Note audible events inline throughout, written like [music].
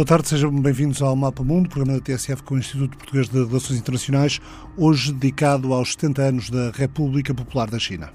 Boa tarde, sejam bem-vindos ao Mapa Mundo, programa da TSF com o Instituto Português de Relações Internacionais, hoje dedicado aos 70 anos da República Popular da China.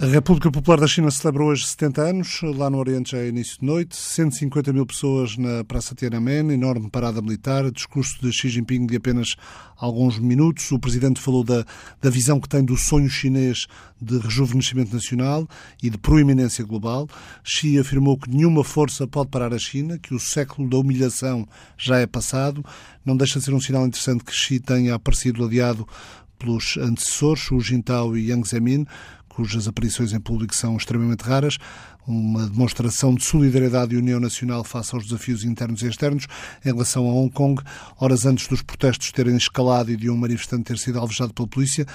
A República Popular da China celebra hoje 70 anos. Lá no Oriente já é início de noite. 150 mil pessoas na Praça Tiananmen, enorme parada militar. Discurso de Xi Jinping de apenas alguns minutos. O presidente falou da, da visão que tem do sonho chinês de rejuvenescimento nacional e de proeminência global. Xi afirmou que nenhuma força pode parar a China, que o século da humilhação já é passado. Não deixa de ser um sinal interessante que Xi tenha aparecido aliado pelos antecessores, Hu Jintao e Yang Zemin, cujas aparições em público são extremamente raras, uma demonstração de solidariedade e união nacional face aos desafios internos e externos em relação a Hong Kong, horas antes dos protestos terem escalado e de um manifestante ter sido alvejado pela polícia,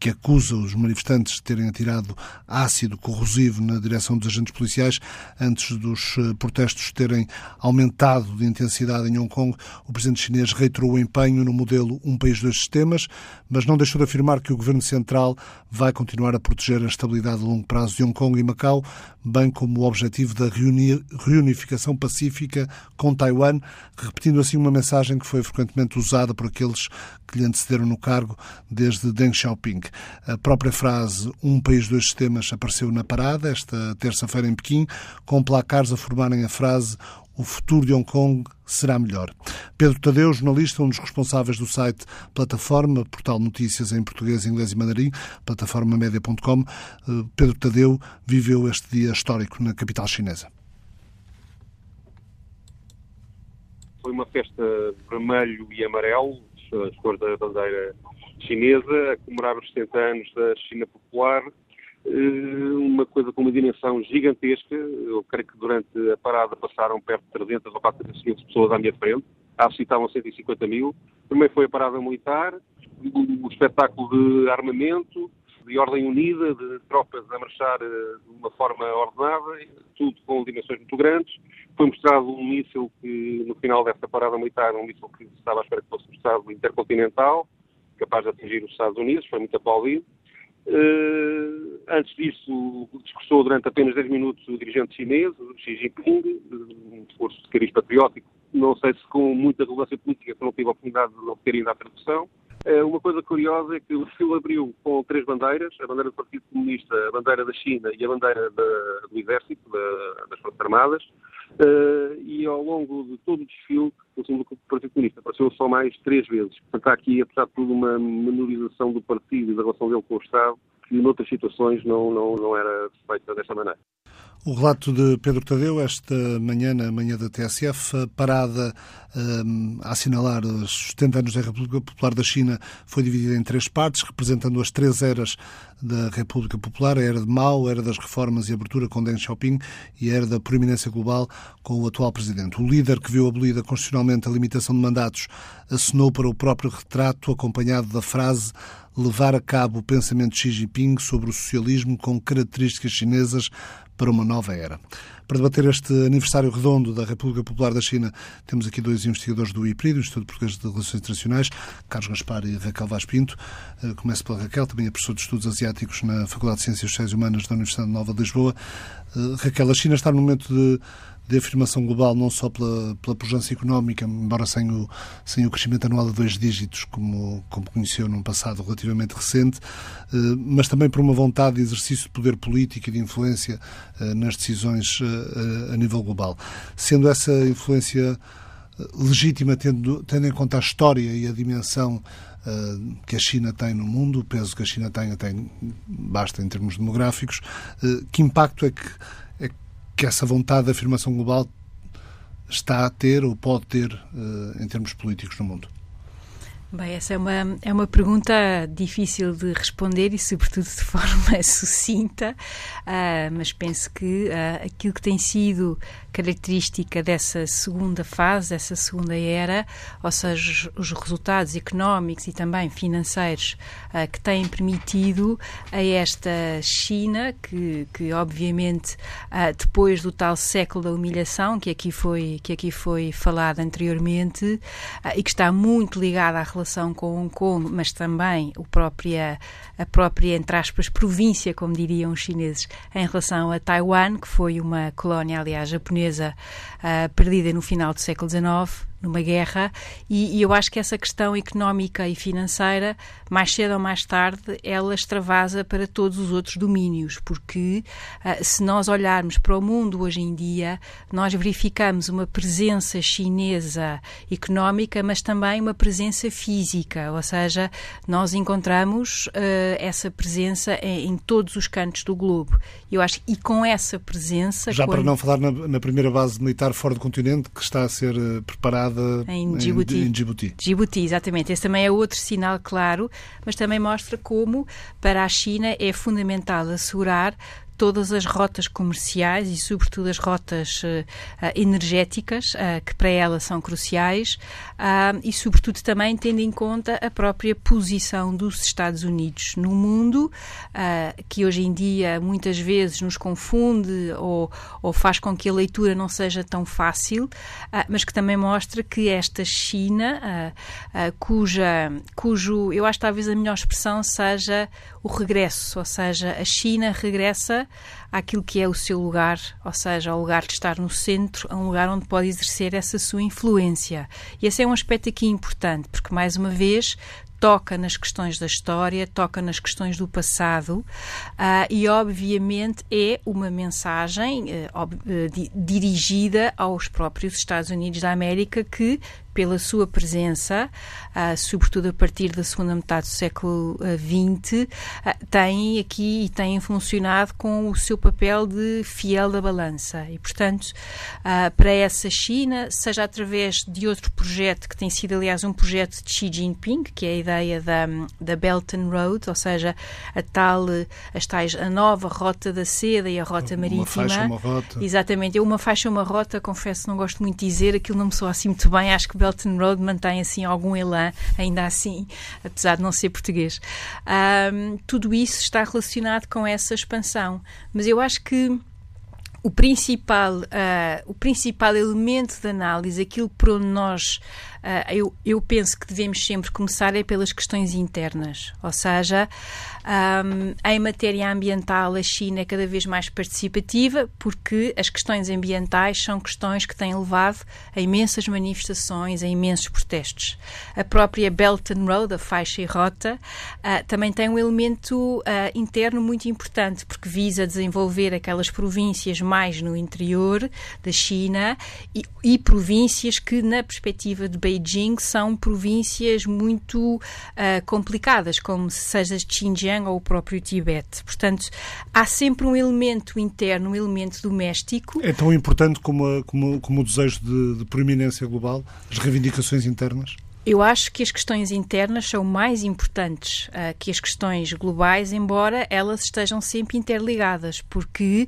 que acusa os manifestantes de terem atirado ácido corrosivo na direção dos agentes policiais antes dos eh, protestos terem aumentado de intensidade em Hong Kong. O presidente chinês reiterou o empenho no modelo Um País, Dois Sistemas, mas não deixou de afirmar que o governo central vai continuar a proteger a estabilidade a longo prazo de Hong Kong e Macau, bem como o objetivo da reunificação pacífica com Taiwan, repetindo assim uma mensagem que foi frequentemente usada por aqueles que lhe antecederam no cargo desde Deng Xiaoping. A própria frase Um país, dois sistemas apareceu na parada esta terça-feira em Pequim, com placares a formarem a frase o futuro de Hong Kong será melhor. Pedro Tadeu, jornalista, um dos responsáveis do site Plataforma, portal notícias em português, inglês e mandarim, plataformamedia.com. Eh, Pedro Tadeu viveu este dia histórico na capital chinesa. Foi uma festa vermelho e amarelo, as cores da bandeira chinesa, a comemorar os 70 anos da China Popular, eh, uma coisa com uma dimensão gigantesca. Eu creio que durante a parada passaram perto de 300 ou 400 pessoas à minha frente. À estavam 150 mil. Primeiro foi a parada militar, o espetáculo de armamento, de ordem unida, de tropas a marchar eh, de uma forma ordenada, tudo com dimensões muito grandes. Foi mostrado um míssil que, no final dessa parada militar, um míssil que estava à espera que fosse mostrado intercontinental, capaz de atingir os Estados Unidos, foi muito aplaudido. Uh, antes disso, discursou durante apenas 10 minutos o dirigente chinês, o Xi Jinping, um discurso de cariz patriótico, não sei se com muita relevância política, se não tive a oportunidade de obter ainda a tradução. Uh, uma coisa curiosa é que o fio abriu com três bandeiras, a bandeira do Partido Comunista, a bandeira da China e a bandeira da, do Exército, da, das Forças Armadas, uh, e ao longo de todo o desfile, o símbolo do Partido Comunista apareceu só mais três vezes. Portanto, há aqui, apesar de tudo, uma menorização do partido e da relação dele com o Estado, que noutras situações não, não, não era feita desta maneira. O relato de Pedro Tadeu, esta manhã, na manhã da TSF, a parada um, a assinalar os 70 anos da República Popular da China foi dividida em três partes, representando as três eras da República Popular, a era de Mao, a era das reformas e abertura com Deng Xiaoping e a era da proeminência global com o atual presidente. O líder que viu abolida constitucionalmente a limitação de mandatos assinou para o próprio retrato, acompanhado da frase levar a cabo o pensamento de Xi Jinping sobre o socialismo com características chinesas para uma nova era. Para debater este aniversário redondo da República Popular da China, temos aqui dois investigadores do IPRI, do Instituto Português de Relações Internacionais, Carlos Gaspar e Raquel Vaz Pinto. Eh, começo pela Raquel, também é professor de Estudos Asiáticos na Faculdade de Ciências Sociais e Humanas da Universidade Nova de Lisboa. Eh, Raquel, a China está no momento de de afirmação global, não só pela, pela pujança económica, embora sem o, sem o crescimento anual de dois dígitos, como, como conheceu num passado relativamente recente, eh, mas também por uma vontade de exercício de poder político e de influência nas decisões a nível global. Sendo essa influência legítima, tendo, tendo em conta a história e a dimensão Uh, que a China tem no mundo, o peso que a China tem até basta em termos demográficos, uh, que impacto é que que essa vontade de afirmação global está a ter ou pode ter uh, em termos políticos no mundo? Bem, essa é uma, é uma pergunta difícil de responder e, sobretudo, de [laughs] forma sucinta, uh, mas penso que uh, aquilo que tem sido característica dessa segunda fase, dessa segunda era, ou seja, os resultados económicos e também financeiros uh, que têm permitido a esta China, que, que obviamente, depois do tal século da humilhação, que aqui foi, que aqui foi falado anteriormente, e que está muito ligada à relação relação com Hong Kong, mas também o própria, a própria, entre aspas, província, como diriam os chineses, em relação a Taiwan, que foi uma colónia, aliás, japonesa, uh, perdida no final do século XIX, numa guerra, e, e, eu acho que essa questão económica e financeira, mais cedo ou mais tarde, ela extravasa para todos os outros domínios, porque uh, se nós olharmos para o mundo hoje em dia, nós verificamos uma presença chinesa económica, mas também uma presença física, ou seja, nós encontramos uh, essa presença em, em, todos os cantos do globo. Eu acho e com essa presença. Já quando... para não falar na, na, primeira base militar fora do continente, que está a ser uh, preparada em Djibouti. Em, em Djibouti. Djibouti, exatamente. Esse também é outro sinal claro, mas também mostra como para a China é fundamental assegurar todas as rotas comerciais e, sobretudo, as rotas uh, energéticas, uh, que para ela são cruciais, uh, e, sobretudo, também tendo em conta a própria posição dos Estados Unidos no mundo, que hoje em dia muitas vezes nos confunde ou, ou, faz com que a leitura não seja tão fácil, mas que também mostra que esta China, cuja, cujo, eu acho talvez a melhor expressão seja o regresso, ou seja, a China regressa àquilo que é o seu lugar, ou seja, ao lugar de estar no centro, a um lugar onde pode exercer essa sua influência. E esse é um aspecto aqui importante, porque, mais uma vez, toca nas questões da história, toca nas questões do passado uh, e, obviamente, é uma mensagem uh, di dirigida aos próprios Estados Unidos da América que pela sua presença, uh, sobretudo a partir da segunda metade do século XX, uh, têm aqui e têm funcionado com o seu papel de fiel da balança. E, portanto, uh, para essa China, seja através de outro projeto, que tem sido, aliás, um projeto de Xi Jinping, que é a ideia da, da Belt and Road, ou seja, a tal, as tais, a nova rota da seda e a rota uma marítima. Uma faixa, uma rota. Exatamente. Eu, uma faixa, uma rota, confesso, não gosto muito de dizer, aquilo não me soa assim muito bem, acho que Belt and Road mantém assim algum elan, ainda assim, apesar de não ser português. Um, tudo isso está relacionado com essa expansão. Mas eu acho que o principal, uh, o principal elemento de análise, aquilo por onde nós uh, eu, eu penso que devemos sempre começar é pelas questões internas, ou seja, um, em matéria ambiental a China é cada vez mais participativa porque as questões ambientais são questões que têm levado a imensas manifestações, a imensos protestos. A própria Belt and Road, a faixa e rota, uh, também tem um elemento uh, interno muito importante porque visa desenvolver aquelas províncias mais no interior da China e, e províncias que, na perspectiva de Beijing são províncias muito uh, complicadas, como seja Xinjiang ou o próprio Tibete. Portanto, há sempre um elemento interno, um elemento doméstico. É tão importante como, a, como, como o desejo de, de proeminência global, as reivindicações internas? Eu acho que as questões internas são mais importantes uh, que as questões globais, embora elas estejam sempre interligadas, porque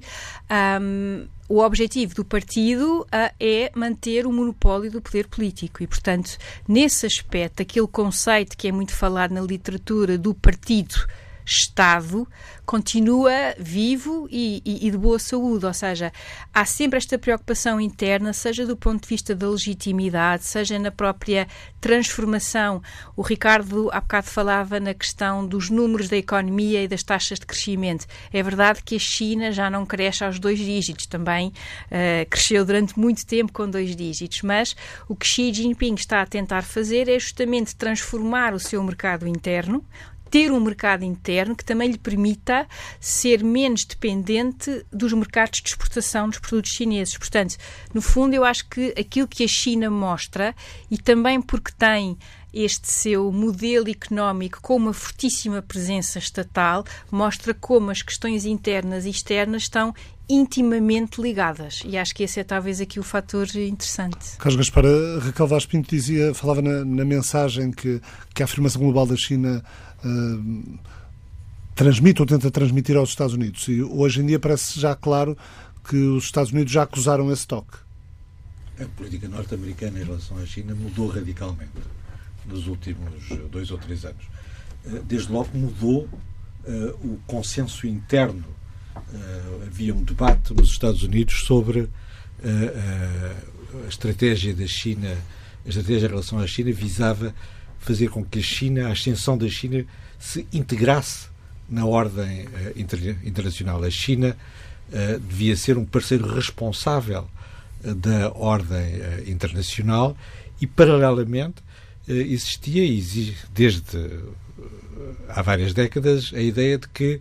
um, o objetivo do partido uh, é manter o monopólio do poder político e, portanto, nesse aspecto, aquele conceito que é muito falado na literatura do partido Estado continua vivo e, e, e, de boa saúde, ou seja, há sempre esta preocupação interna, seja do ponto de vista da legitimidade, seja na própria transformação. O Ricardo há bocado falava na questão dos números da economia e das taxas de crescimento. É verdade que a China já não cresce aos dois dígitos, também uh, cresceu durante muito tempo com dois dígitos, mas o que Xi Jinping está a tentar fazer é justamente transformar o seu mercado interno, ter um mercado interno que também lhe permita ser menos dependente dos mercados de exportação dos produtos chineses. Portanto, no fundo, eu acho que aquilo que a China mostra, e também porque tem este seu modelo económico com uma fortíssima presença estatal mostra como as questões internas e externas estão intimamente ligadas. E acho que esse é talvez aqui o fator interessante. Carlos Gaspar, Raquel Vaz Pinto dizia, falava na, na, mensagem que, que a afirmação global da China uh, transmite ou tenta transmitir aos Estados Unidos. E hoje em dia parece já claro que os Estados Unidos já acusaram esse toque. A política norte-americana em relação à China mudou radicalmente nos últimos dois ou três anos. Eh, desde logo mudou uh, o consenso interno uh, havia um debate nos Estados Unidos sobre a estratégia da China, a estratégia em relação à China visava fazer com que a China, a ascensão da China, se integrasse na ordem uh, inter, internacional. A China uh, devia ser um parceiro responsável uh, da ordem internacional e, paralelamente, existia, existe, desde há várias décadas, a ideia de que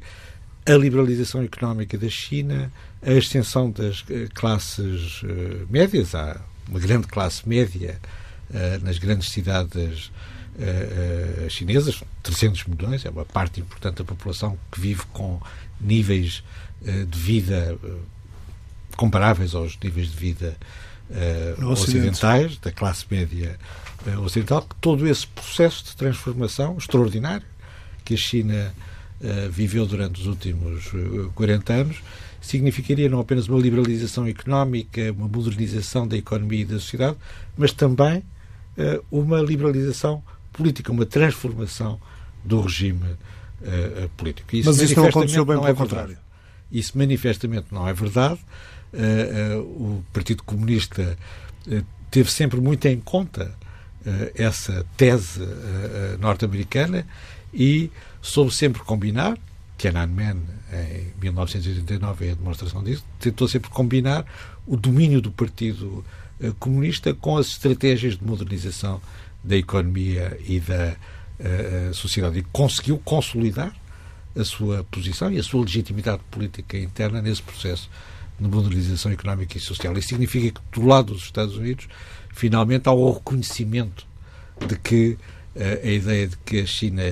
a liberalização económica da China, a extensão das classes médias, há uma grande classe média nas grandes cidades uh, chinesas, 300 milhões, é uma parte importante da população que vive com níveis uh, de vida comparáveis aos níveis de vida ocidentais, da classe média ocidental, todo esse processo de transformação extraordinário que a China viveu durante os últimos 40 anos significaria não apenas uma liberalização económica, uma modernização da economia e da sociedade, mas também uma liberalização política, uma transformação do regime uh, político. Isso Mas isso não aconteceu bem, pelo é contrário. Isso manifestamente não é verdade. Uh, uh, o Partido Comunista teve sempre muito em conta essa tese norte-americana e soube sempre combinar, Tiananmen, em 1989, é a demonstração disso, tentou sempre combinar o domínio do Partido Comunista com as estratégias de modernização da economia e da uh, sociedade e conseguiu consolidar a sua posição e a sua legitimidade política interna nesse processo de modernização económica e social. Isso significa que, do lado dos Estados Unidos, finalmente há o reconhecimento de que uh, a ideia de que a China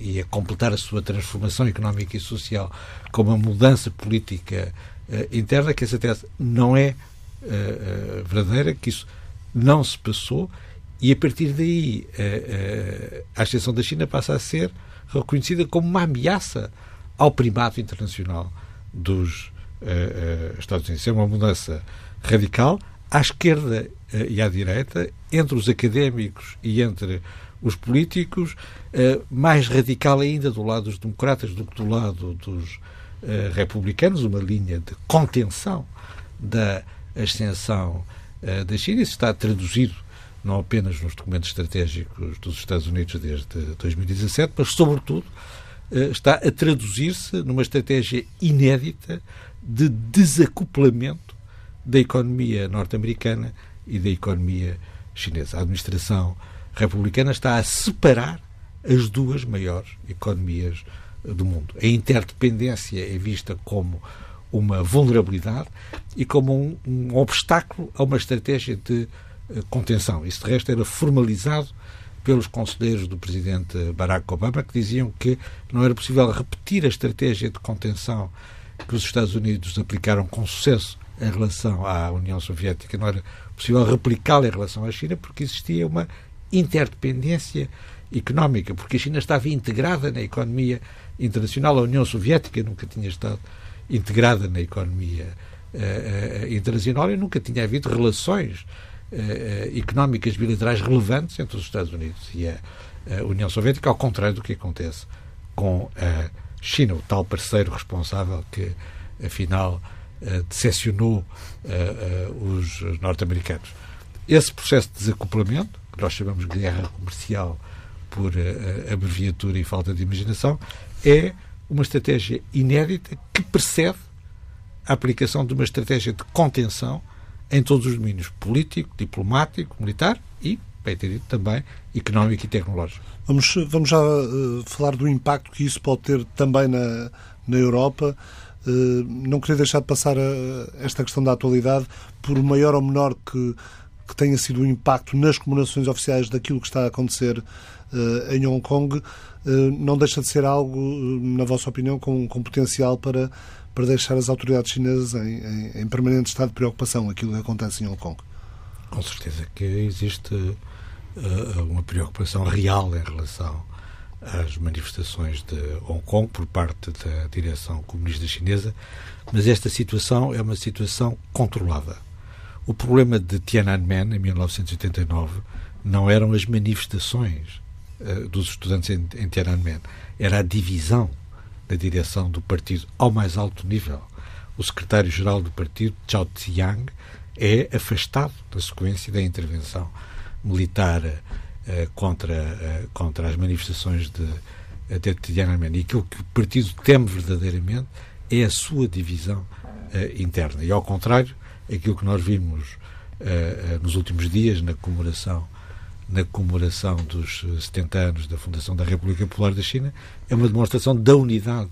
ia completar a sua transformação económica e social com uma mudança política interna, que essa tese não é verdadeira, que isso não se passou e a partir daí a, a, a ascensão da China passa a ser reconhecida como uma ameaça ao primato internacional dos uh, uh, Estados Unidos. É uma mudança radical à esquerda uh, e à direita, entre os académicos e entre os políticos, mais radical ainda do lado dos democratas do que do lado dos republicanos, uma linha de contenção da ascensão da China. Isso está traduzido não apenas nos documentos estratégicos dos Estados Unidos desde 2017, mas, sobretudo, eh, está a traduzir-se numa estratégia inédita de desacoplamento da economia norte-americana e da economia chinesa. A administração republicana está a separar as duas maiores economias do mundo. A interdependência é vista como uma vulnerabilidade e como um, um obstáculo a uma estratégia de eh, contenção. Isso, de resto, era formalizado pelos conselheiros do presidente Barack Obama, que diziam que não era possível repetir a estratégia de contenção que os Estados Unidos aplicaram com sucesso em relação à União Soviética, não era possível replicá-la em relação à China, porque existia uma interdependência económica, porque a China estava integrada na economia internacional, a União Soviética nunca tinha estado integrada na economia uh, uh, internacional e nunca tinha havido relações eh, económicas bilaterais relevantes entre os Estados Unidos e a, a, União Soviética, ao contrário do que acontece com a China, o tal parceiro responsável que, afinal, uh, decepcionou os norte-americanos. Esse processo de desacoplamento, que nós chamamos de guerra comercial por abreviatura e falta de imaginação, é uma estratégia inédita que precede a aplicação de uma estratégia de contenção em todos os domínios político, diplomático, militar e, bem ter também económico e tecnológico. Vamos, vamos já uh, falar do impacto que isso pode ter também na, na Europa. Uh, não queria deixar de passar a, esta questão da atualidade, por maior ou menor que, que tenha sido o impacto nas comemorações oficiais daquilo que está a acontecer uh, em Hong Kong, não deixa de ser algo, na vossa opinião, com, com potencial para para deixar as autoridades chinesas em, em, em permanente estado de preocupação aquilo que acontece em Hong Kong? Com certeza que existe uh, uma preocupação real em relação às manifestações de Hong Kong por parte da direção comunista chinesa, mas esta situação é uma situação controlada. O problema de Tiananmen, em 1989, não eram as manifestações uh, dos estudantes em, em Tiananmen, era a divisão da direção do partido ao mais alto nível. O secretário-geral do partido, Zhao Ziyang, é afastado na sequência da intervenção militar uh, contra, contra as manifestações de, de Tiananmen. E aquilo que o partido teme verdadeiramente é a sua divisão interna. E, ao contrário, aquilo que nós vimos nos últimos dias na comemoração na comemoração dos 70 anos da fundação da República Popular da China é uma demonstração da unidade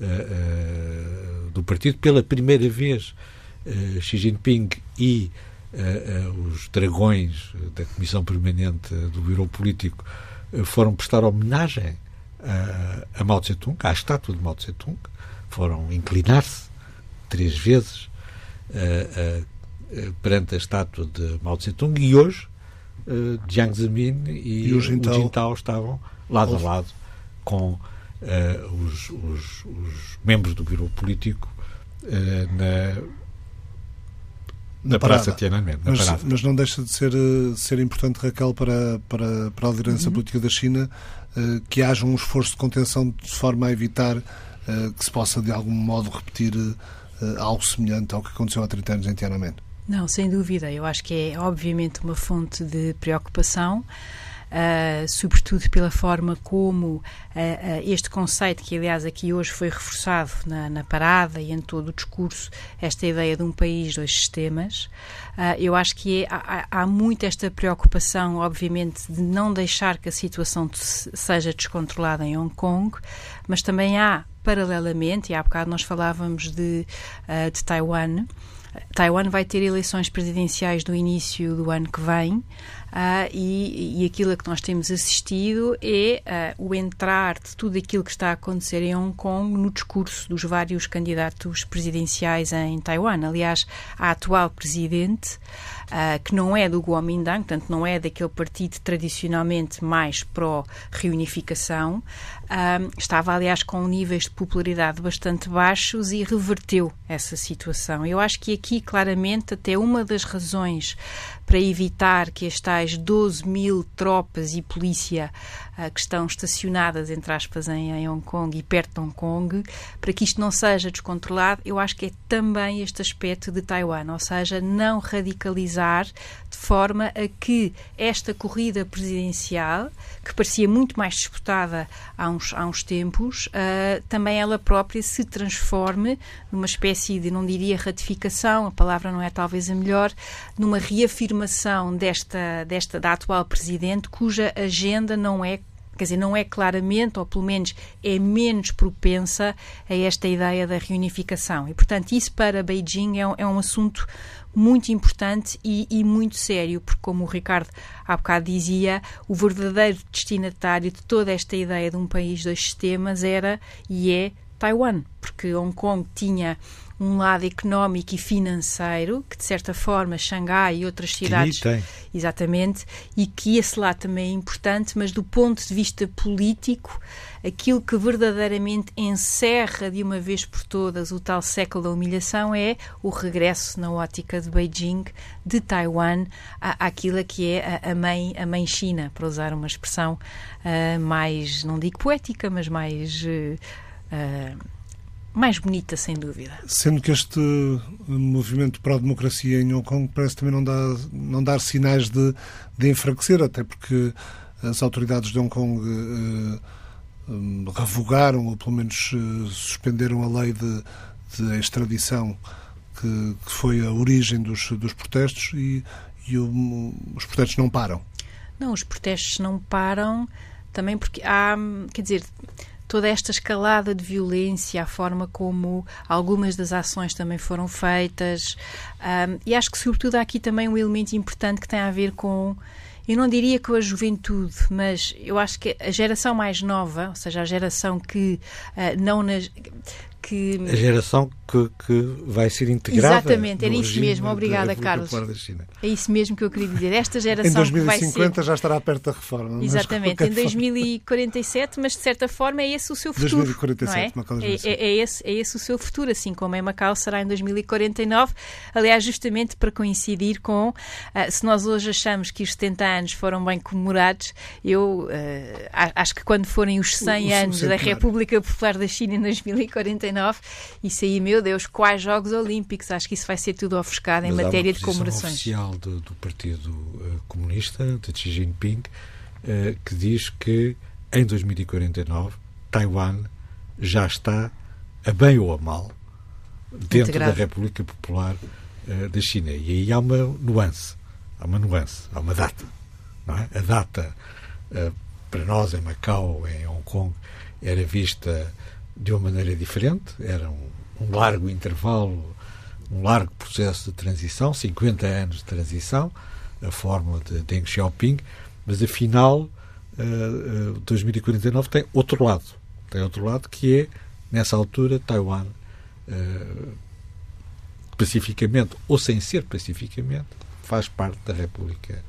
uh, uh, do partido. Pela primeira vez, uh, Xi Jinping e os dragões da Comissão Permanente do Bureau Político foram prestar homenagem a, a Mao Tse-tung, à estátua de Mao Tse-tung, foram inclinar-se três vezes perante a estátua de Mao Tse-tung e hoje uh, Jiang Zemin e, e o, Jintao. o Jintao estavam lado a lado com uh, os, os, os, membros do Bureau Político uh, na, na Praça Tiananmen. Mas, mas, não deixa de ser, ser importante, Raquel, para, para, para a liderança uhum. política da China que haja um esforço de contenção de forma a evitar que se possa, de algum modo, repetir algo semelhante ao que aconteceu há 30 anos em Tiananmen. Não, sem dúvida. Eu acho que é obviamente uma fonte de preocupação. Uh, sobretudo pela forma como uh, uh, este conceito, que aliás aqui hoje foi reforçado na, na, parada e em todo o discurso, esta ideia de um país, dois sistemas, eu acho que é, há, há muito esta preocupação, obviamente, de não deixar que a situação seja descontrolada em Hong Kong, mas também há, paralelamente, e há bocado nós falávamos de, de Taiwan, Taiwan vai ter eleições presidenciais no início do ano que vem Uh, e, e, aquilo a que nós temos assistido é uh, o entrar de tudo aquilo que está a acontecer em Hong Kong no discurso dos vários candidatos presidenciais em Taiwan. Aliás, a atual presidente, uh, que não é do Kuomintang, portanto não é daquele partido tradicionalmente mais pró-reunificação, estava aliás com níveis de popularidade bastante baixos e reverteu essa situação. Eu acho que aqui claramente até uma das razões para evitar que as 12 mil tropas e polícia uh, que estão estacionadas, entre aspas, em, em, Hong Kong e perto de Hong Kong, para que isto não seja descontrolado, eu acho que é também este aspecto de Taiwan, ou seja, não radicalizar forma a que esta corrida presidencial, que parecia muito mais disputada há uns, há uns tempos, uh, também ela própria se transforme numa espécie de, não diria ratificação, a palavra não é talvez a melhor, numa reafirmação afirmação desta, desta da atual presidente, cuja agenda não é quer dizer, não é claramente, ou pelo menos é menos propensa a esta ideia da reunificação. E, portanto, isso para Beijing é um, é um assunto muito importante e, e, muito sério, porque, como o Ricardo há bocado dizia, o verdadeiro destinatário de toda esta ideia de um país, dois sistemas era e é Taiwan, porque Hong Kong tinha um lado económico e financeiro, que de certa forma Xangai e outras cidades. Tem. Exatamente, e que esse lado também é importante, mas do ponto de vista político, aquilo que verdadeiramente encerra de uma vez por todas o tal século da humilhação é o regresso na ótica de Beijing, de Taiwan, à, àquilo que é a, a, mãe, a mãe China, para usar uma expressão uh, mais, não digo poética, mas mais. Uh, mais bonita, sem dúvida. Sendo que este movimento para a democracia em Hong Kong parece também não dar, não dar sinais de, de enfraquecer, até porque as autoridades de Hong Kong eh, eh revogaram, ou pelo menos eh, suspenderam a lei de, de extradição que, que, foi a origem dos, dos protestos e, e o, os protestos não param. Não, os protestos não param também porque há, quer dizer, toda esta escalada de violência, a forma como algumas das ações também foram feitas. Um, e acho que, sobretudo, há aqui também um elemento importante que tem a ver com. Eu não diria com a juventude, mas eu acho que a geração mais nova, ou seja, a geração que uh, não nas, que... A geração que, que vai ser integrada. Exatamente, era isso mesmo. Obrigada, Carlos. É isso mesmo que eu queria dizer. Esta geração. Em 2050 ser... já estará perto da reforma. Exatamente, em 2047, mas de certa forma é esse o seu futuro. 2047, é? Macau é, é, é, esse, é esse o seu futuro, assim como em Macau será em 2049. Aliás, justamente para coincidir com. Uh, se nós hoje achamos que os 70 anos foram bem comemorados, eu uh, acho que quando forem os 100 o, anos o da República Popular da China em 2049, isso aí, meu Deus, quais Jogos Olímpicos? Acho que isso vai ser tudo ofuscado em matéria de comemorações. oficial do, do Partido uh, Comunista, de Xi Jinping, uh, que diz que em 2049 Taiwan já está, a bem ou a mal, dentro Integrado. da República Popular uh, da China. E aí há uma nuance, há uma nuance, há uma data. É? A data, uh, para nós, em Macau, em Hong Kong, era vista de uma maneira diferente, era um, um largo intervalo, um largo processo de transição, 50 anos de transição, a fórmula de Deng Xiaoping, mas afinal, uh, uh, 2049 tem outro lado. Tem outro lado que é, nessa altura, Taiwan, uh, pacificamente ou sem ser pacificamente, faz parte da República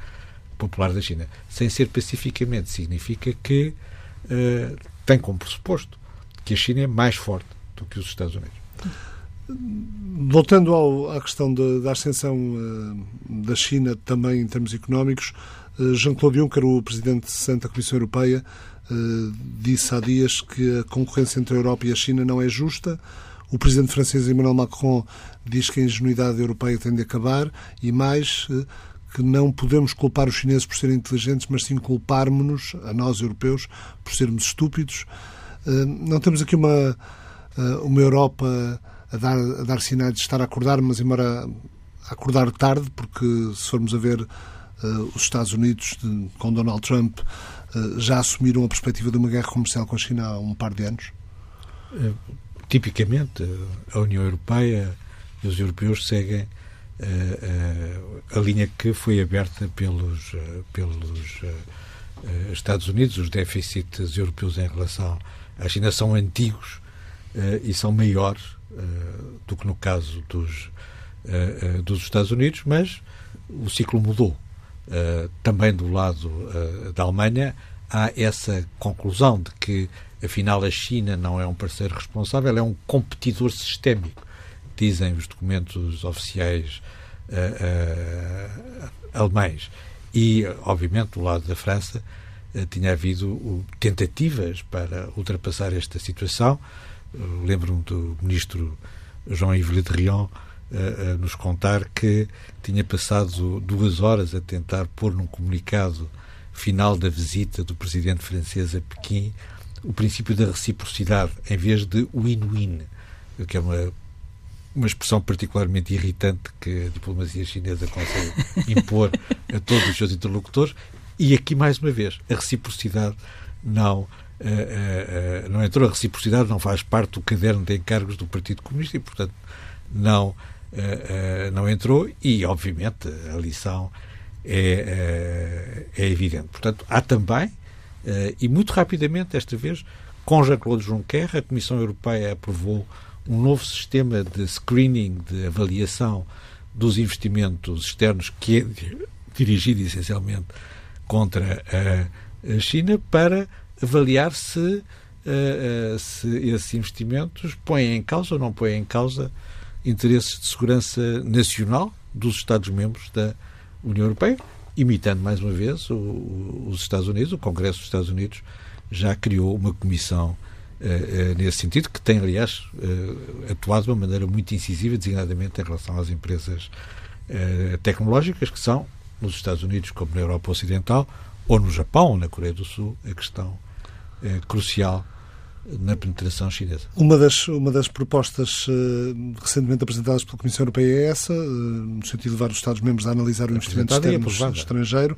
Popular da China. Sem ser pacificamente significa que uh, tem como pressuposto que a China é mais forte do que os Estados Unidos. Voltando ao, à questão de, da ascensão uh, da China também em termos económicos, uh, Jean-Claude Juncker, o presidente da Comissão Europeia, uh, disse há dias que a concorrência entre a Europa e a China não é justa. O presidente francês Emmanuel Macron diz que a ingenuidade europeia tem de acabar e mais que não podemos culpar os chineses por serem inteligentes, mas sim culparmos-nos, a nós europeus, por sermos estúpidos. Não temos aqui uma, uma Europa a dar, a dar sinais de estar a acordar, mas embora a acordar tarde, porque se formos a ver uh, os Estados Unidos com Donald Trump já assumiram a perspectiva de uma guerra comercial com a China há um par de anos? Tipicamente, a União Europeia e os europeus seguem a linha que foi aberta pelos, pelos Estados Unidos. Os déficits europeus em relação à China são antigos e são maiores uh, do que no caso dos, uh, dos Estados Unidos, mas o ciclo mudou. também do lado da Alemanha há essa conclusão de que, afinal, a China não é um parceiro responsável, é um competidor sistémico, dizem os documentos oficiais alemães. E, obviamente, do lado da França, tinha havido tentativas para ultrapassar esta situação. Lembro-me do ministro Jean-Yves Le Drian a nos contar que tinha passado duas horas a tentar pôr num comunicado final da visita do presidente francês a Pequim o princípio da reciprocidade em vez de win-win, que é uma uma expressão particularmente irritante que a diplomacia chinesa consegue impor a todos os seus interlocutores. E aqui, mais uma vez, a reciprocidade não uh, uh, não entrou. A reciprocidade não faz parte do caderno de encargos do Partido Comunista e, portanto, não, não entrou. E, obviamente, a lição é, é evidente. Portanto, há também, e muito rapidamente, desta vez, com Jean-Claude Juncker, a Comissão Europeia aprovou um novo sistema de screening, de avaliação dos investimentos externos, que é dirigido essencialmente contra a China, para avaliar se, uh, uh, se esses investimentos põem em causa ou não põem em causa interesses de segurança nacional dos Estados-membros da União Europeia, imitando mais uma vez os Estados Unidos, o Congresso dos Estados Unidos já criou uma comissão uh, nesse sentido, que tem, aliás, atuado de uma maneira muito incisiva, designadamente em relação às empresas tecnológicas, que são, nos Estados Unidos como na Europa Ocidental, ou no Japão ou na Coreia do Sul, a questão é, crucial na penetração chinesa. Uma das, uma das propostas uh, recentemente apresentadas pela Comissão Europeia é essa, uh, no sentido de levar os Estados-membros a analisar o investimento externo estrangeiro.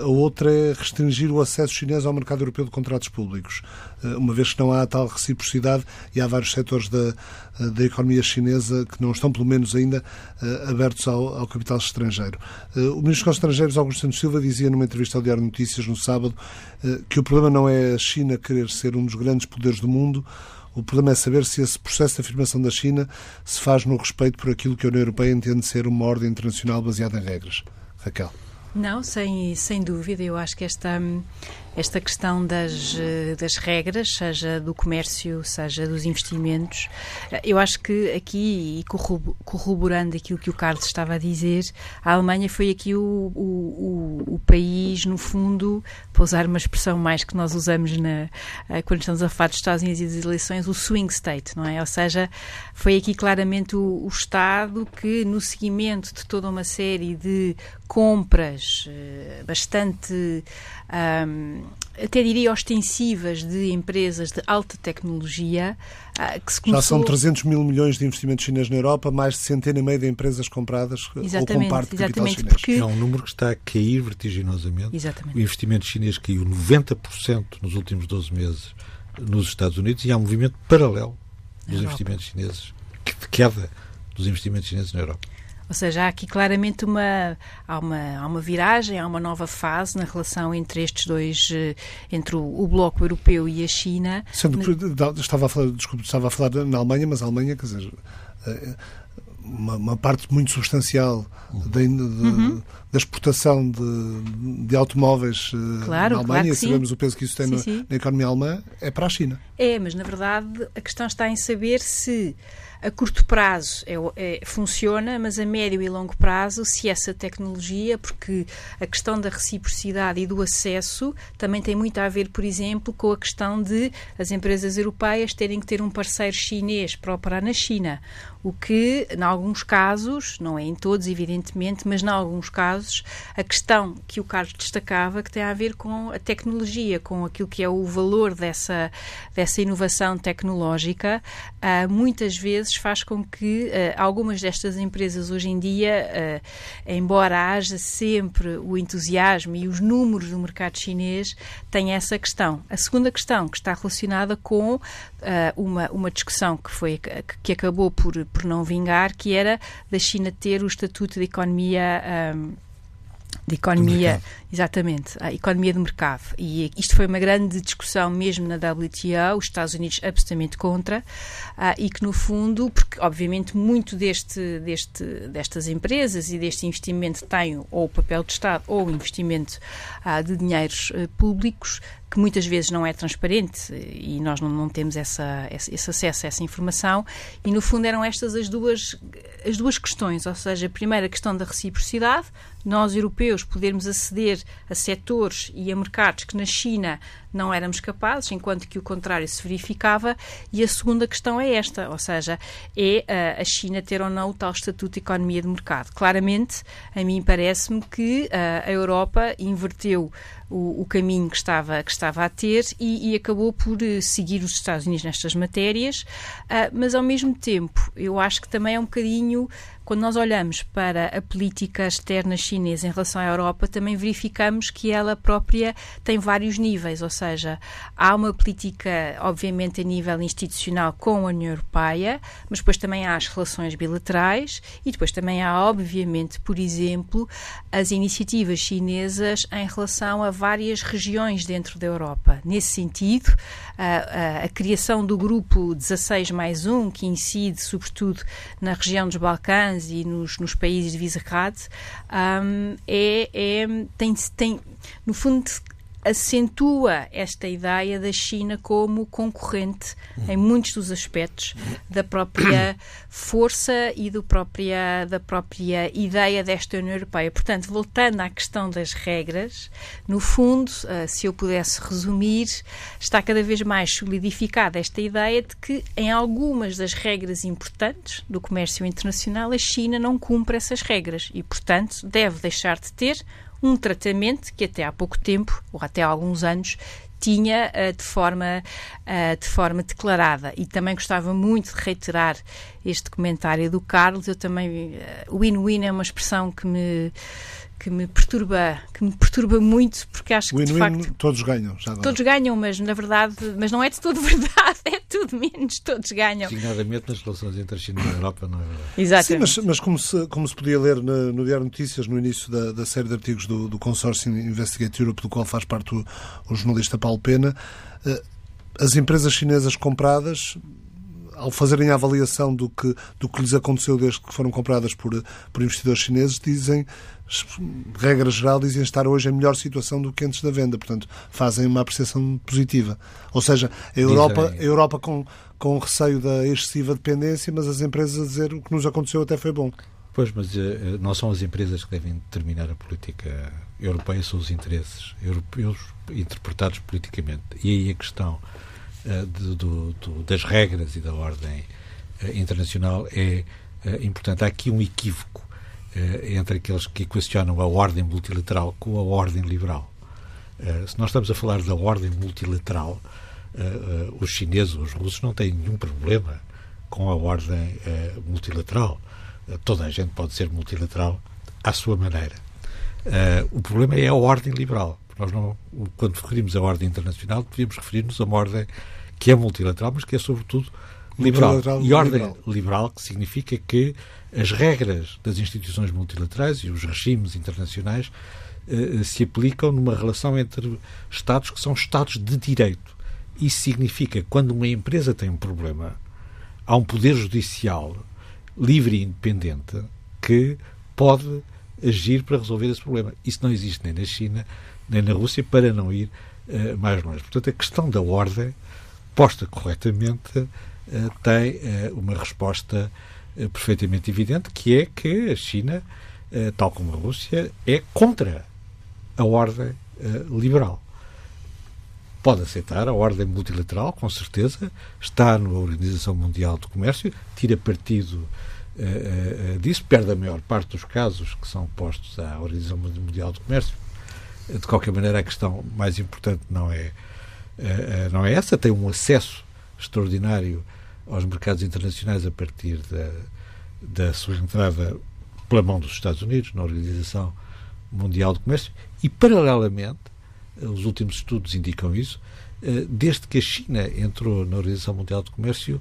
A outra é restringir o acesso chinês ao mercado europeu de contratos públicos, uh, uma vez que não há tal reciprocidade e há vários setores da, uh, da economia chinesa que não estão, pelo menos ainda, abertos ao, ao, capital estrangeiro. o Ministro dos Estrangeiros, Augusto Santos Silva, dizia numa entrevista ao Diário Notícias no sábado que o problema não é a China querer ser um dos grandes poderes do mundo, o problema é saber se esse processo de afirmação da China se faz no respeito por aquilo que a União Europeia entende ser uma ordem internacional baseada em regras. Raquel. Não, sem, sem dúvida. Eu acho que esta, esta questão das, das regras, seja do comércio, seja dos investimentos, eu acho que aqui, e corroborando aquilo que o Carlos estava a dizer, a Alemanha foi aqui o, o, o, o país, no fundo, para usar uma expressão mais que nós usamos na, quando estamos a falar dos Estados Unidos e das eleições, o swing state, não é? Ou seja, foi aqui claramente o, o Estado que, no seguimento de toda uma série de compras bastante, um, até diria, ostensivas de empresas de alta tecnologia uh, que se começou... Já são 300 mil milhões de investimentos chineses na Europa, mais de centena e meia de empresas compradas exatamente, ou com parte de capital chinês. Porque... É um número que está a cair vertiginosamente. Exatamente. O investimento chinês caiu 90% nos últimos 12 meses nos Estados Unidos e há um movimento paralelo dos investimentos chineses, de queda dos investimentos chineses na Europa. Ou seja, há aqui claramente uma há, uma há uma viragem, há uma nova fase na relação entre estes dois, eh, entre o, o bloco europeu e a China. Sendo que estava a falar, desculpe, estava a falar na Alemanha, mas a Alemanha, quer dizer, eh, uma, uma parte muito substancial da, uhum. da exportação de, de automóveis eh, claro, na Alemanha, claro e sabemos o peso que isso tem sim, na, sim. na economia alemã, é para a China. É, mas na verdade a questão está em saber se a curto prazo é, é, funciona, mas a médio e longo prazo, se essa tecnologia, porque a questão da reciprocidade e do acesso também tem muito a ver, por exemplo, com a questão de as empresas europeias terem que ter um parceiro chinês para operar na China. O que, em alguns casos, não é em todos, evidentemente, mas em alguns casos, a questão que o Carlos destacava, que tem a ver com a tecnologia, com aquilo que é o valor dessa, dessa inovação tecnológica, uh, muitas vezes faz com que uh, algumas destas empresas hoje em dia, uh, embora haja sempre o entusiasmo e os números do mercado chinês, tenha essa questão. A segunda questão, que está relacionada com uma, uma discussão que, foi, que acabou por por não vingar, que era da China ter o estatuto de economia. Um, de economia, exatamente, a economia de mercado. E isto foi uma grande discussão mesmo na WTO, os Estados Unidos absolutamente contra, uh, e que no fundo, porque obviamente muito deste, deste, destas empresas e deste investimento tem ou o papel de Estado ou o investimento uh, de dinheiros uh, públicos, que muitas vezes não é transparente e nós não, não temos essa, esse acesso a essa informação. E no fundo eram estas as duas as duas questões, ou seja, a primeira questão da reciprocidade, nós europeus podermos aceder a setores e a mercados que na China não éramos capazes, enquanto que o contrário se verificava, e a segunda questão é esta, ou seja, é uh, a China ter ou não o tal estatuto de economia de mercado. Claramente, a mim parece-me que uh, a Europa inverteu o, o, caminho que estava, que estava a ter e, e acabou por uh, seguir os Estados Unidos nestas matérias, mas ao mesmo tempo eu acho que também é um bocadinho quando nós olhamos para a política externa chinesa em relação à Europa, também verificamos que ela própria tem vários níveis, ou seja, há uma política, obviamente, a nível institucional com a União Europeia, mas depois também há as relações bilaterais e depois também há, obviamente, por exemplo, as iniciativas chinesas em relação a várias regiões dentro da Europa. Nesse sentido, a, a, a criação do grupo 16 mais 1, que incide sobretudo na região dos Balcãs, e nos, nos países de Visegrad, um, é, é, tem, tem, no fundo, acentua esta ideia da China como concorrente em muitos dos aspectos da própria força e do própria, da própria ideia desta União Europeia. Portanto, voltando à questão das regras, no fundo, ah, se eu pudesse resumir, está cada vez mais solidificada esta ideia de que em algumas das regras importantes do comércio internacional a China não cumpre essas regras e, portanto, deve deixar de ter um tratamento que até há pouco tempo, ou até há alguns anos, tinha uh, de, forma, uh, de forma declarada. E também gostava muito de reiterar este comentário do Carlos. Eu também. Uh, win-win é uma expressão que me que me perturba, que me perturba muito, porque acho que de facto todos ganham. Todos ganham, mas na verdade, mas não é de todo [laughs] verdade, é tudo menos, todos ganham. Designadamente nas relações entre a China e a Europa, não é verdade? Exatamente. Sim, mas, mas como, se, como se podia ler no, no Diário Notícias, no início da, da série de artigos do, do consórcio Investigate Europe, do qual faz parte o, o jornalista Paulo Pena, eh, as empresas chinesas compradas ao fazerem a avaliação do que, do que lhes aconteceu desde que foram compradas por, por investidores chineses, dizem, regra geral, dizem estar hoje em melhor situação do que antes da venda. Portanto, fazem uma apreciação positiva. Ou seja, a Europa, a Europa com, com receio da excessiva dependência, mas as empresas a dizer o que nos aconteceu até foi bom. Pois, mas uh, não são as empresas que devem determinar a política europeia, são os interesses europeus interpretados politicamente. E aí a questão do, do, das regras e da ordem uh, internacional é importante. Há aqui um equívoco entre aqueles que equacionam a ordem multilateral com a ordem liberal. se nós estamos a falar da ordem multilateral, os chineses, os russos não têm nenhum problema com a ordem multilateral. toda a gente pode ser multilateral à sua maneira. o problema é a ordem liberal. Nós não, quando referimos a ordem internacional, devíamos referir-nos a uma ordem que é multilateral, mas que é sobretudo liberal. e ordem liberal. liberal, que significa que as regras das instituições multilaterais e os regimes internacionais eh, se aplicam numa relação entre Estados que são Estados de direito. Isso significa que quando uma empresa tem um problema, há um poder judicial livre e independente que pode agir para resolver esse problema. Isso não existe nem na China, nem na Rússia, para não ir uh, mais longe. Portanto, a questão da ordem, posta corretamente, uh, tem uh, uma resposta perfeitamente evidente, que é que a China, tal como a Rússia, é contra a ordem liberal. Pode aceitar a ordem multilateral, com certeza, está na Organização Mundial do Comércio, tira partido disso, perde a maior parte dos casos que são postos à Organização Mundial do Comércio, de qualquer maneira, a questão mais importante não é, eh, eh, não é essa. Tem um acesso extraordinário aos mercados internacionais a partir da, da sua entrada pela mão dos Estados Unidos na Organização Mundial do Comércio e, paralelamente, os últimos estudos indicam isso, eh, desde que a China entrou na Organização Mundial do Comércio,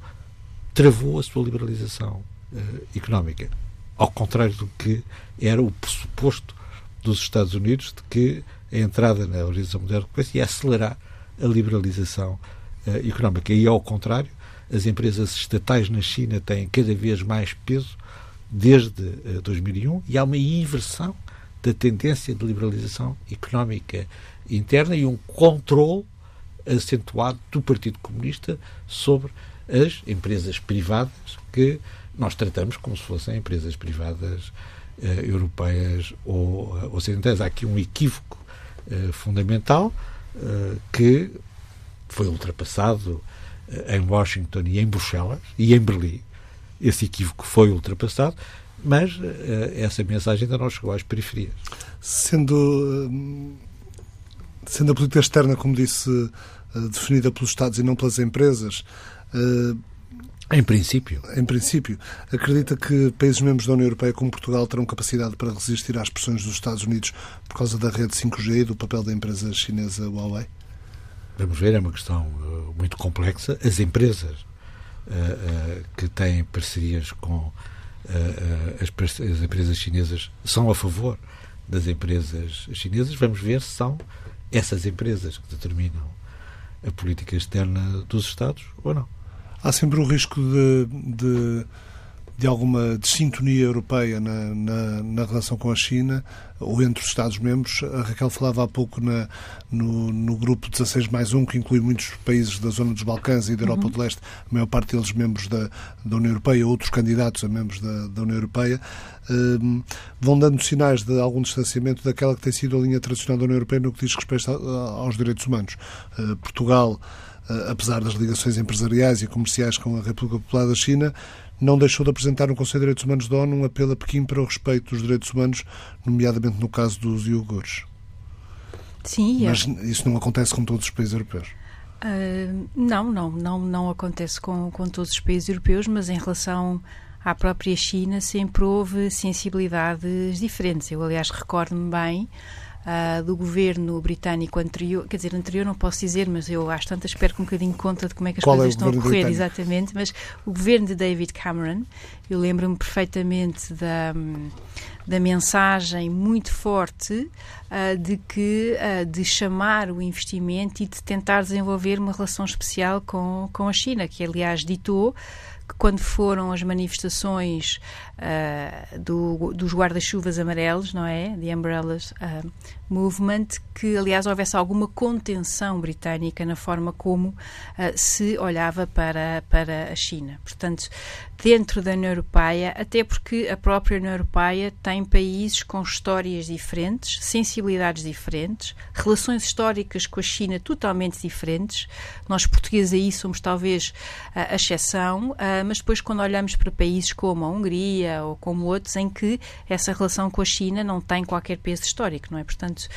travou a sua liberalização económica. Ao contrário do que era o pressuposto dos Estados Unidos de que a entrada na Organização Mundial do Comércio e acelerar a liberalização uh, económica. E, ao contrário, as empresas estatais na China têm cada vez mais peso desde uh, eh, 2001 e há uma inversão da tendência de liberalização económica interna e um controle acentuado do Partido Comunista sobre as empresas privadas que nós tratamos como se fossem empresas privadas uh, europeias ou uh, ocidentais. Há aqui um equívoco fundamental que foi ultrapassado em Washington e em Bruxelas e em Berlim. Esse equívoco foi ultrapassado, mas essa mensagem ainda não chegou às periferias. Sendo, sendo a política externa, como disse, definida pelos Estados e não pelas empresas, em princípio. Em princípio. Acredita que países membros da União Europeia, como Portugal, terão capacidade para resistir às pressões dos Estados Unidos por causa da rede 5G e do papel da empresa chinesa Huawei? Vamos ver, é uma questão uh, muito complexa. As empresas uh, uh, que têm parcerias com as, as empresas chinesas são a favor das empresas chinesas. Vamos ver se são essas empresas que determinam a política externa dos Estados ou não há sempre o risco de, de, de alguma desintonia europeia na, na, na, relação com a China ou entre os Estados-membros. A Raquel falava há pouco na, no, no grupo 16 mais 1, que inclui muitos países da zona dos Balcãs e da Europa uhum. do Leste, a maior parte deles membros da, da União Europeia, outros candidatos a membros da, da União Europeia, um, vão dando sinais de algum distanciamento daquela que tem sido a linha tradicional da União Europeia no que diz respeito aos direitos humanos. Uh, Portugal apesar das ligações empresariais e comerciais com a República Popular da China, não deixou de apresentar no Conselho de Direitos Humanos da ONU um apelo a Pequim para o respeito dos direitos humanos, nomeadamente no caso dos iogures. Sim, é. Mas isso não acontece com todos os países europeus. Uh, não, não, não, não acontece com, com todos os países europeus, mas em relação à própria China sempre houve sensibilidades diferentes. Eu, aliás, recordo-me bem uh, do governo britânico anterior, quer dizer, anterior não posso dizer, mas eu às tantas perco um bocadinho conta de como é que as Qual coisas é estão a correr, britânico? exatamente, mas o governo de David Cameron, eu lembro-me perfeitamente da, da mensagem muito forte uh, de que uh, de chamar o investimento e de tentar desenvolver uma relação especial com, com a China, que aliás ditou que quando foram as manifestações uh, do, dos guarda-chuvas amarelos, não é? The Umbrellas uh, Movement, que aliás houvesse alguma contenção britânica na forma como uh, se olhava para, para a China. Portanto, dentro da União Europeia, até porque a própria União Europeia tem países com histórias diferentes, sensibilidades diferentes, relações históricas com a China totalmente diferentes. Nós portugueses aí somos talvez a exceção mas depois quando olhamos para países como a Hungria ou como outros em que essa relação com a China não tem qualquer peso histórico, não é? Portanto,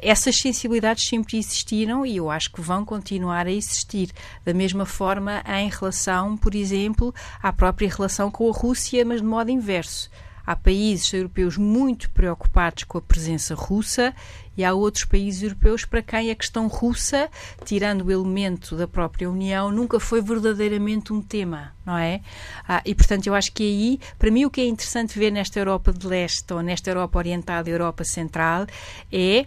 essas sensibilidades sempre existiram e eu acho que vão continuar a existir. Da mesma forma, em relação, por exemplo, à própria relação com a Rússia, mas de modo inverso. Há países europeus muito preocupados com a presença russa e há outros países europeus para quem a questão russa, tirando o elemento da própria União, nunca foi verdadeiramente um tema, não é? Ah, e portanto eu acho que aí, para mim, o que é interessante ver nesta Europa de Leste ou nesta Europa Oriental e Europa Central é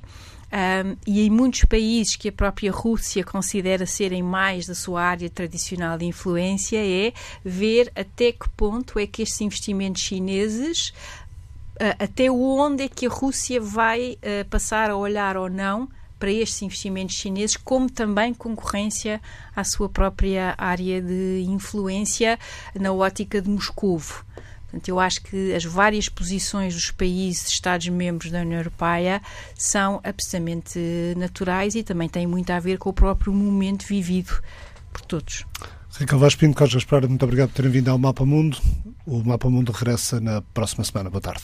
um, e em muitos países que a própria Rússia considera serem mais da sua área tradicional de influência, é ver até que ponto é que estes investimentos chineses uh, até onde é que a Rússia vai uh, passar a olhar ou não para estes investimentos chineses, como também concorrência à sua própria área de influência na ótica de Moscovo. Portanto, eu acho que as várias posições dos países, Estados-membros da União Europeia, são absolutamente naturais e também têm muito a ver com o próprio momento vivido por todos. Raquel Vaz Pinto, Carlos Gaspar, muito obrigado por terem vindo ao Mapa Mundo. O Mapa Mundo regressa na próxima semana. Boa tarde.